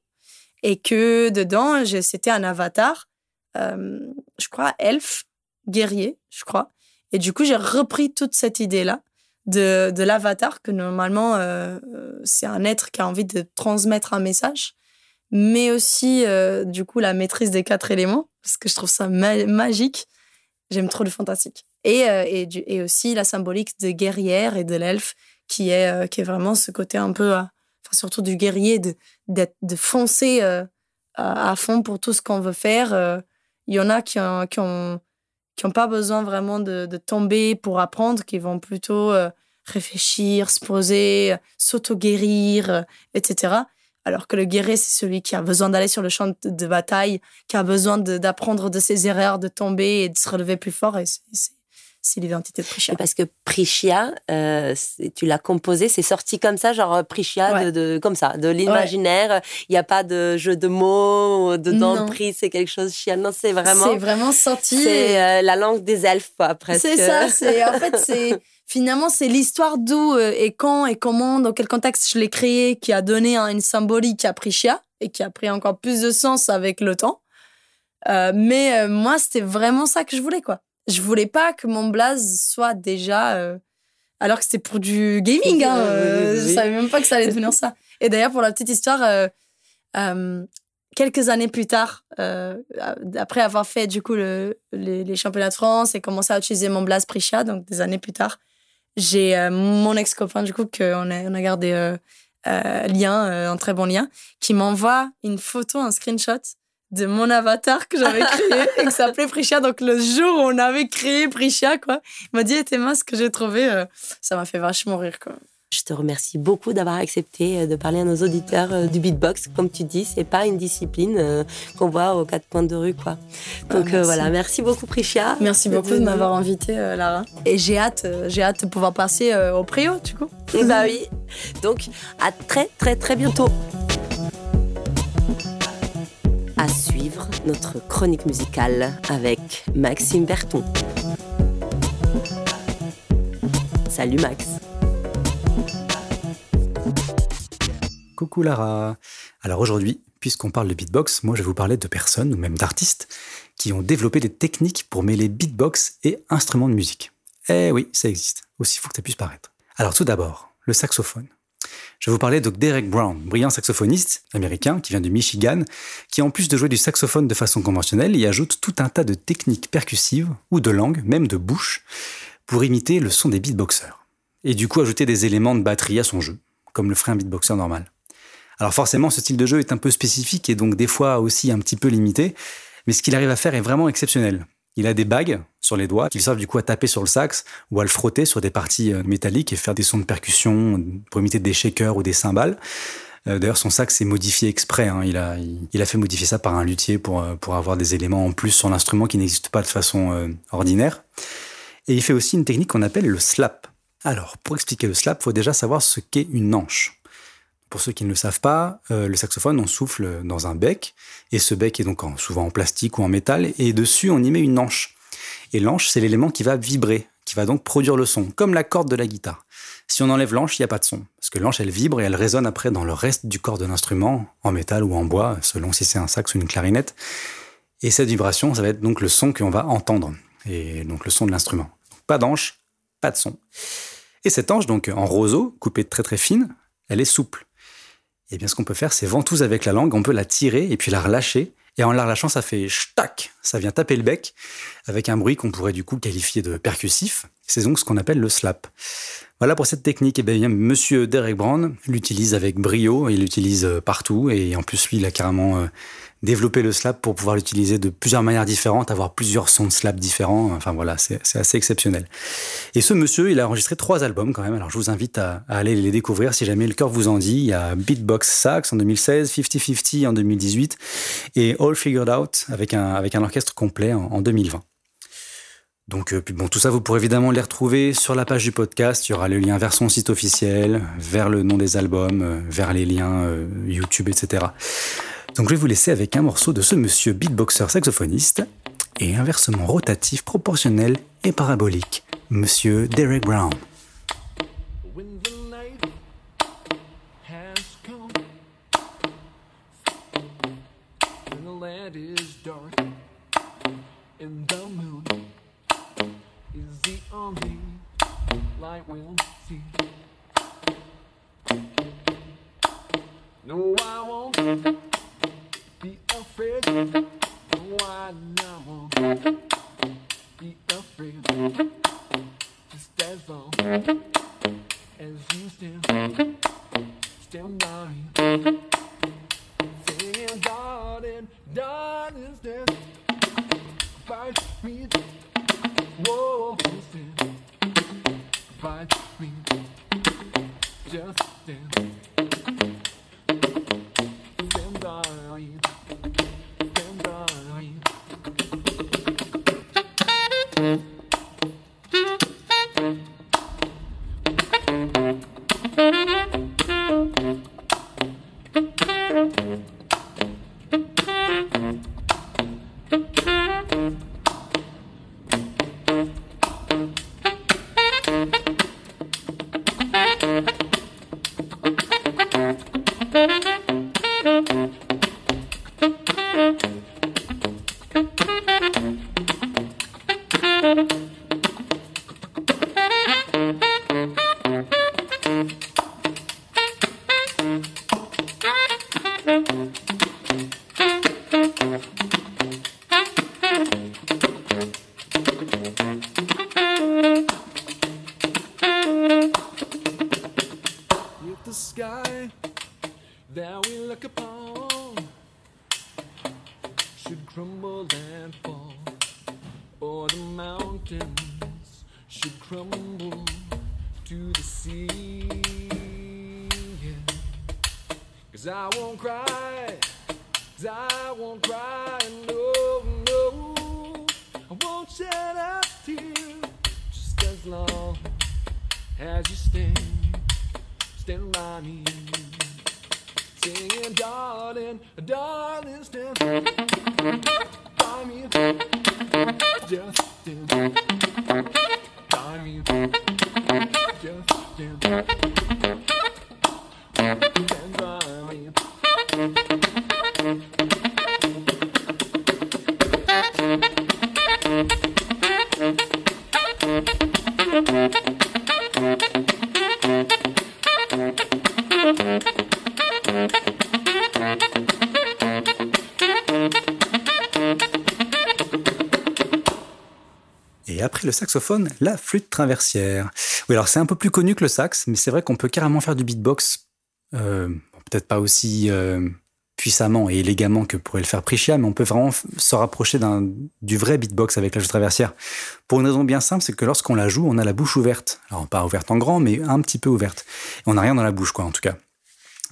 et que dedans, c'était un avatar, euh, je crois, elfe, guerrier, je crois. Et du coup, j'ai repris toute cette idée-là de, l'avatar, que normalement, euh, c'est un être qui a envie de transmettre un message, mais aussi, euh, du coup, la maîtrise des quatre éléments, parce que je trouve ça magique. J'aime trop le fantastique. Et, aussi la symbolique de guerrière et de l'elfe, qui qui est vraiment ce côté un peu surtout du guerrier, de, de foncer euh, à, fond pour tout ce qu'on veut faire. Euh, il y en a qui n'ont ont, qui ont pas besoin vraiment de, tomber pour apprendre, qui vont plutôt euh, réfléchir, se poser, s'auto-guérir, etc. Alors que le guerrier, c'est celui qui a besoin d'aller sur le champ de, bataille, qui a besoin d'apprendre de, ses erreurs, de tomber et de se relever plus fort. C'est l'identité de. Parce que Priscia, euh, tu l'as composé, c'est sorti comme ça, genre Priscia, de, comme ça, de l'imaginaire. Il n'y a pas de jeu de mots dedans. Pris, c'est quelque chose chia. Non, c'est vraiment. C'est vraiment sorti. C'est euh, la langue des elfes, quoi, presque. C'est ça. C'est en fait, c'est finalement c'est l'histoire d'où euh, et quand et comment, dans quel contexte je l'ai créé, qui a donné une symbolique à Priscia et qui a pris encore plus de sens avec le temps. mais moi, c'était vraiment ça que je voulais, quoi je voulais pas que mon blaze soit déjà. euh, alors que c'était pour du gaming, hein. euh, Oui, Je savais même pas que ça allait devenir ça. Et d'ailleurs, pour la petite histoire, euh, euh, quelques années plus tard, après avoir fait du coup le, les, les championnats de France et commencé à utiliser mon blaze Prisha, donc des années plus tard, j'ai mon ex-copain, du coup, qu'on a, on a gardé lien, un très bon lien, qui m'envoie une photo, un screenshot de mon avatar que j'avais créé et qui s'appelait Prisha. Donc, le jour où on avait créé Prisha, quoi, il m'a dit, Eh, Théma, ce que j'ai trouvé, euh, ça m'a fait vachement rire, quoi. Je te remercie beaucoup d'avoir accepté euh, de parler à nos auditeurs euh, du beatbox. Comme tu dis, c'est pas une discipline euh, qu'on voit aux quatre coins de rue, quoi. Donc merci. euh, voilà, merci beaucoup Prisha. Merci beaucoup de m'avoir invité, Lara. Et j'ai hâte, j'ai hâte de pouvoir passer au Préau, du coup. bah oui. Donc à très très très bientôt. À suivre notre chronique musicale avec Maxime Berton. Salut Max. Coucou Lara. Alors aujourd'hui, puisqu'on parle de beatbox, moi je vais vous parler de personnes ou même d'artistes qui ont développé des techniques pour mêler beatbox et instruments de musique. Eh oui, ça existe, aussi fou que ça puisse paraître. Alors tout d'abord, le saxophone. Je vais vous parler de Derek Brown, brillant saxophoniste américain qui vient du Michigan, qui en plus de jouer du saxophone de façon conventionnelle, y ajoute tout un tas de techniques percussives ou de langue, même de bouche, pour imiter le son des beatboxers. Et du coup ajouter des éléments de batterie à son jeu, comme le ferait un beatboxer normal. Alors forcément, ce style de jeu est un peu spécifique et donc des fois aussi un petit peu limité, mais ce qu'il arrive à faire est vraiment exceptionnel. Il a des bagues sur les doigts qui servent du coup à taper sur le sax ou à le frotter sur des parties euh, métalliques et faire des sons de percussion pour imiter des shakers ou des cymbales. Euh, D'ailleurs, son sax est modifié exprès. hein. Il, a, il, a fait modifier ça par un luthier pour, euh, pour avoir des éléments en plus sur l'instrument qui n'existent pas de façon euh, ordinaire. Et il fait aussi une technique qu'on appelle le slap. Alors, pour expliquer le slap, il faut déjà savoir ce qu'est une hanche. Pour ceux qui ne le savent pas, euh, le saxophone, on souffle dans un bec, et ce bec est donc en- souvent en plastique ou en métal, et dessus on y met une hanche. Et l'anche, c'est l'élément qui va vibrer, qui va donc produire le son, comme la corde de la guitare. Si on enlève l'anche, il n'y a pas de son, parce que l'anche, elle vibre et elle résonne après dans le reste du corps de l'instrument, en métal ou en bois, selon si c'est un sax ou une clarinette. Et cette vibration, ça va être donc le son qu'on va entendre, et donc le son de l'instrument. Pas d'anche, pas de son. Et cette anche, donc en roseau, coupée très très fine, elle est souple. Et bien ce qu'on peut faire, c'est ventouse avec la langue, on peut la tirer et puis la relâcher. Et en la ça fait ch'tac, ça vient taper le bec, avec un bruit qu'on pourrait du coup qualifier de percussif. C'est donc ce qu'on appelle le slap. Voilà pour cette technique. Et bien, monsieur Derek Brown l'utilise avec brio, il l'utilise euh, partout. Et en plus, lui, il a carrément développé le slap pour pouvoir l'utiliser de plusieurs manières différentes, avoir plusieurs sons de slap différents. Enfin voilà, c'est assez exceptionnel. Et ce monsieur, il a enregistré trois albums quand même. Alors je vous invite à, aller les découvrir si jamais le cœur vous en dit. Il y a Beatbox Sax en 2016, 50-50 en 2018 et All Figured Out avec un, avec un orchestre complet en, en 2020. Donc, euh, bon, tout ça, vous pourrez évidemment les retrouver sur la page du podcast. Il y aura le lien vers son site officiel, vers le nom des albums, euh, vers les liens euh, YouTube, etc. Donc, je vais vous laisser avec un morceau de ce monsieur beatboxer saxophoniste et inversement rotatif, proportionnel et parabolique, monsieur Derek Brown. Afraid. No, I I won't be afraid. Long as you stand, stand by me. Singing, darling, darling, stand by me. Just stand by me. Just stand, saxophone, la flûte traversière. Oui, alors c'est un peu plus connu que le sax, mais c'est vrai qu'on peut carrément faire du beatbox, euh, peut-être pas aussi euh, puissamment et élégamment que pourrait le faire Priscia, mais on peut vraiment se rapprocher du vrai beatbox avec la flûte traversière. Pour une raison bien simple, c'est que lorsqu'on la joue, on a la bouche ouverte. Alors pas ouverte en grand, mais un petit peu ouverte. Et on n'a rien dans la bouche, quoi, en tout cas.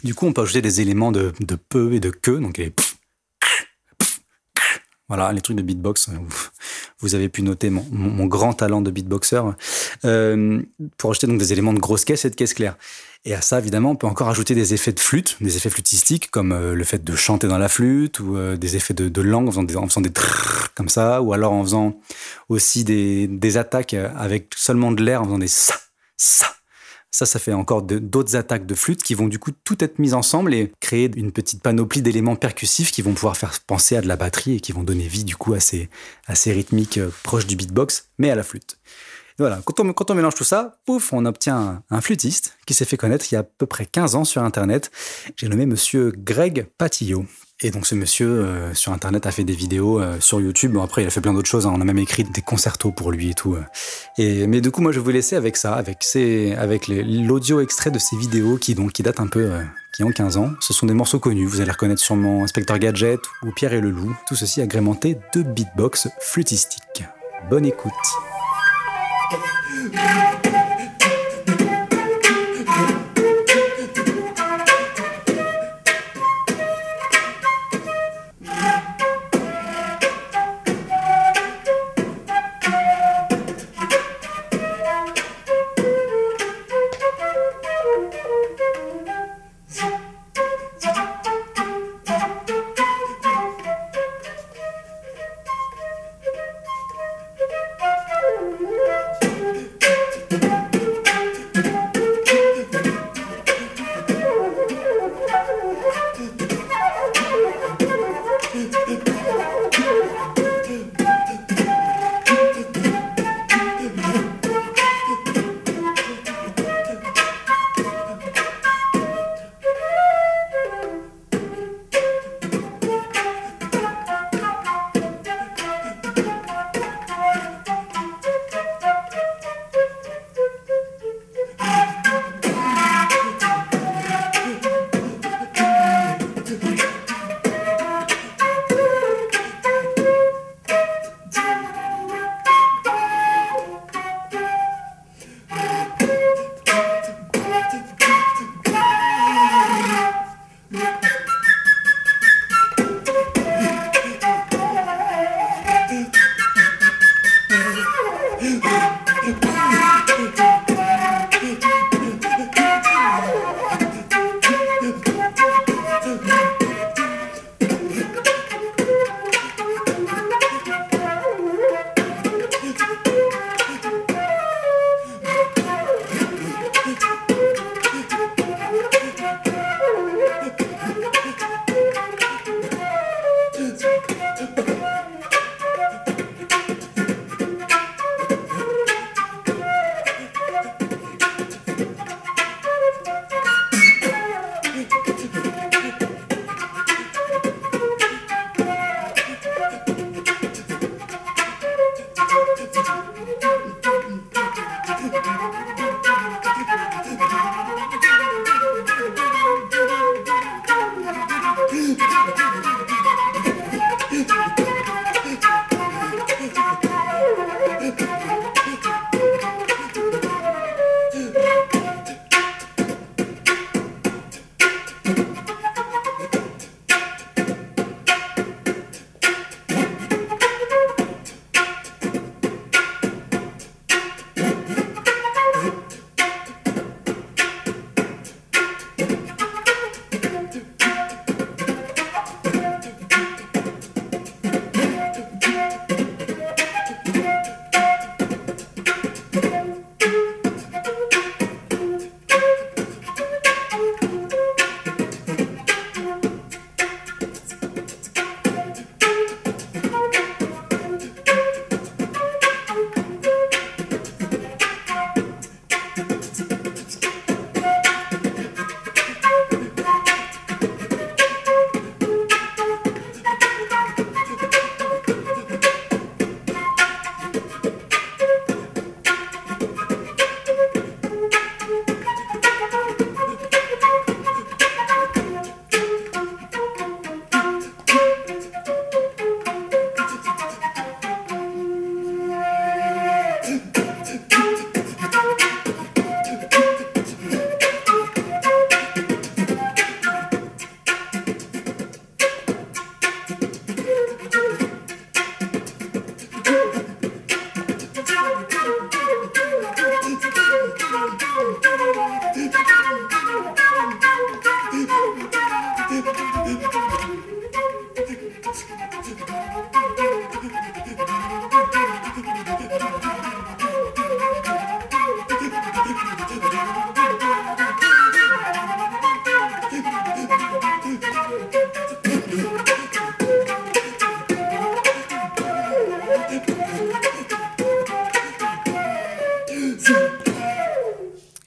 Du coup, on peut ajouter des éléments de, de peu et de que, donc les pff, voilà, les trucs de beatbox. euh, vous- avez pu noter mon, grand talent de beatboxer euh, pour ajouter donc des éléments de grosse caisse et de caisse claire. Et à ça, évidemment, on peut encore ajouter des effets de flûte, des effets flûtistiques, comme euh, le fait de chanter dans la flûte, ou des effets de, langue en faisant des, en faisant des trrrr comme ça, ou alors en faisant aussi des, des attaques avec seulement de l'air, en faisant des ça, ça. Ça, ça fait encore d'autres attaques de flûte qui vont du coup tout être mises ensemble et créer une petite panoplie d'éléments percussifs qui vont pouvoir faire penser à de la batterie et qui vont donner vie du coup à ces, rythmiques euh, proches du beatbox, mais à la flûte. Voilà, quand on, mélange tout ça, pouf, on obtient un, un flûtiste qui s'est fait connaître il y a à peu près 15 ans sur Internet. J'ai nommé monsieur Greg Patillot. Et donc ce monsieur euh, sur Internet a fait des vidéos euh, sur YouTube. Bon, après, il a fait plein d'autres choses. hein. On a même écrit des concertos pour lui et tout. euh. Mais du coup, moi, je vais vous laisser avec ça, avec, l'audio extrait de ces vidéos qui, qui datent un peu, qui ont 15 ans. Ce sont des morceaux connus. Vous allez reconnaître sûrement Inspecteur Gadget ou Pierre et le Loup. Tout ceci agrémenté de beatbox flûtistique. Bonne écoute.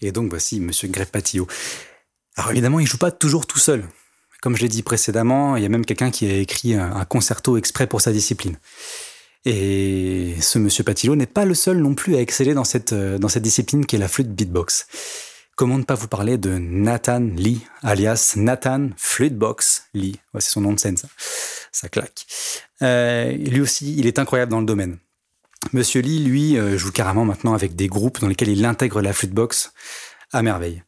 Et donc voici Monsieur Greg Patillo. Alors évidemment, il joue pas toujours tout seul. Comme je l'ai dit précédemment, il y a même quelqu'un qui a écrit un, concerto exprès pour sa discipline. Et ce monsieur Patillo n'est pas le seul non plus à exceller dans cette, euh, dans cette discipline qui est la flûte beatbox. Comment ne pas vous parler de Nathan Lee, alias Nathan Flutebox Lee. C'est son nom de scène, ça. Ça claque. Euh, lui aussi, il est incroyable dans le domaine. Monsieur Lee, lui, euh, joue carrément maintenant avec des groupes dans lesquels il intègre la flûtebox à merveille.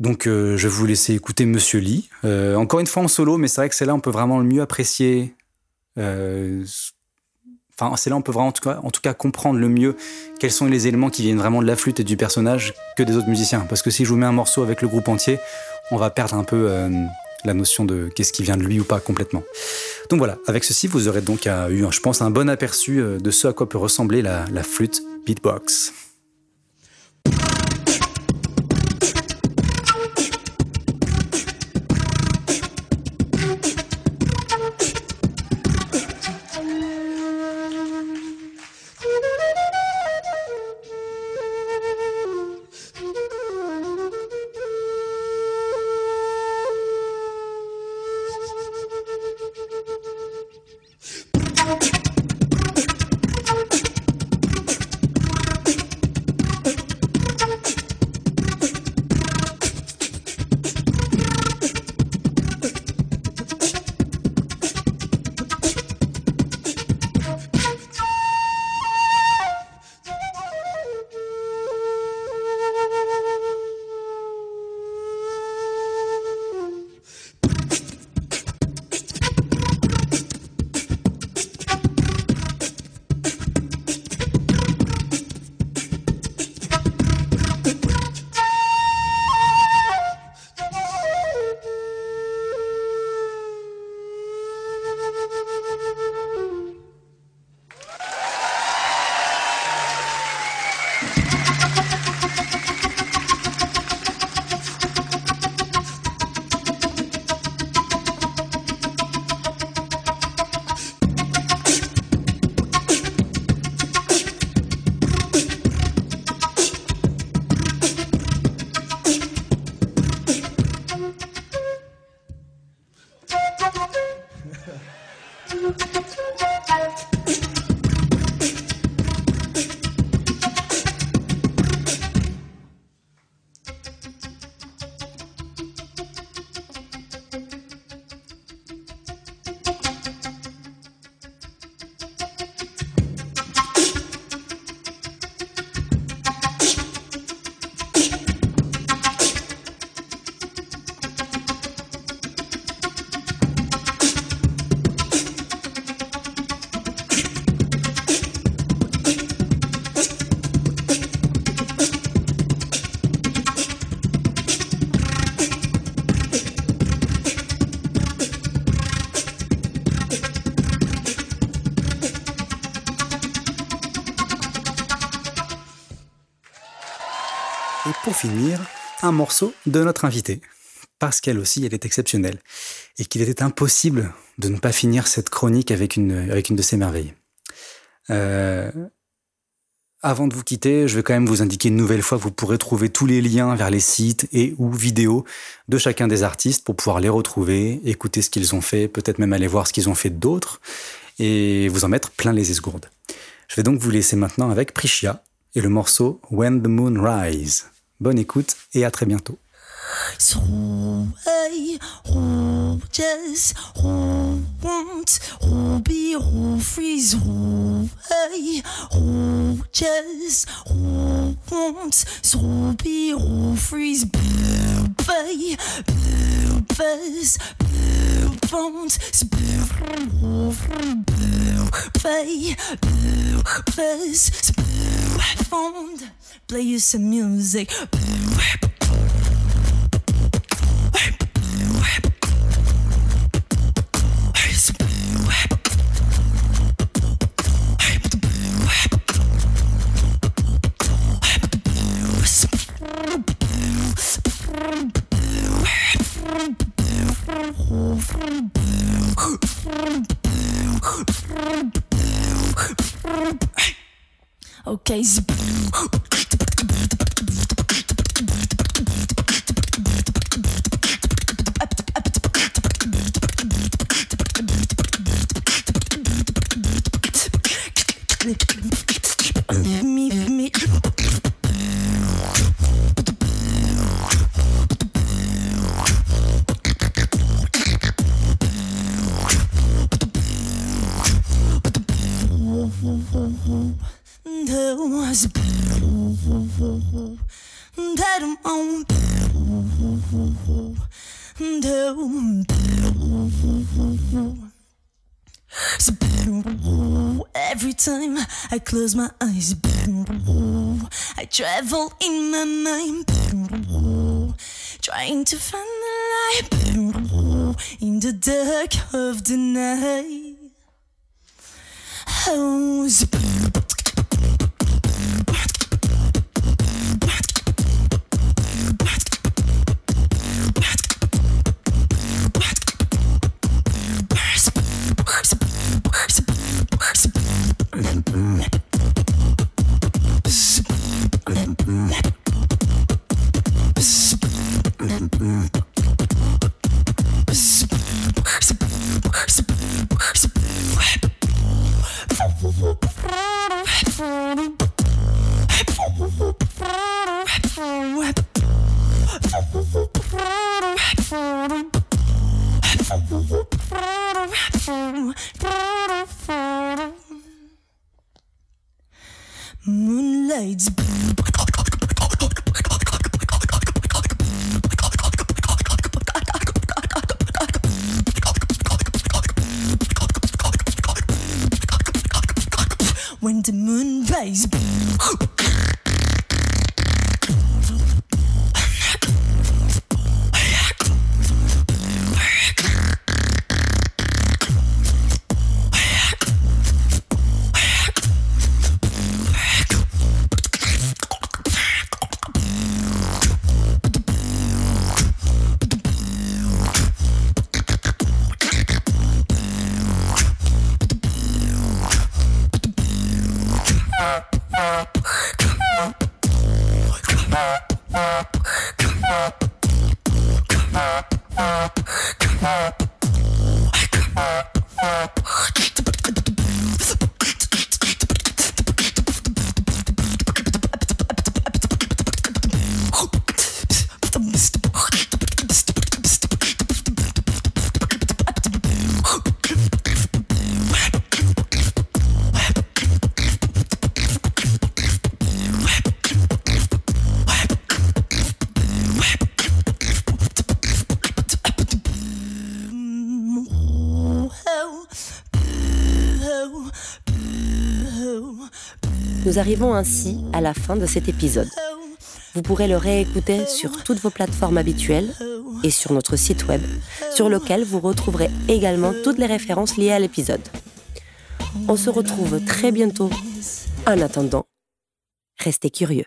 Donc, euh, je vais vous laisser écouter Monsieur Lee. Euh, encore une fois en solo, mais c'est vrai que c'est là on peut vraiment le mieux apprécier. Enfin, c'est là on peut vraiment, en tout, cas, comprendre le mieux quels sont les éléments qui viennent vraiment de la flûte et du personnage que des autres musiciens. Parce que si je vous mets un morceau avec le groupe entier, on va perdre un peu la notion de qu'est-ce qui vient de lui ou pas complètement. Donc voilà, avec ceci, vous aurez donc euh, eu, je pense, un bon aperçu euh, de ce à quoi peut ressembler la, la flûte beatbox. Finir, un morceau de notre invitée. Parce qu'elle aussi, elle est exceptionnelle. Et qu'il était impossible de ne pas finir cette chronique avec une, avec une de ces merveilles. Euh, avant de vous quitter, je vais quand même vous indiquer une nouvelle fois vous pourrez trouver tous les liens vers les sites et ou vidéos de chacun des artistes pour pouvoir les retrouver, écouter ce qu'ils ont fait, peut-être même aller voir ce qu'ils ont fait d'autres et vous en mettre plein les esgourdes. Je vais donc vous laisser maintenant avec Prishia et le morceau When the Moon Rise. Bonne écoute et à très bientôt. feuille, feuille, vente, feuille. Play you some music. Okay. Every time I close my eyes, I travel in my mind, trying to find the light in the dark of the night. Oh, Nous arrivons ainsi à la fin de cet épisode. Vous pourrez le réécouter sur toutes vos plateformes habituelles et sur notre site web, sur lequel vous retrouverez également toutes les références liées à l'épisode. On se retrouve très bientôt. En attendant, restez curieux.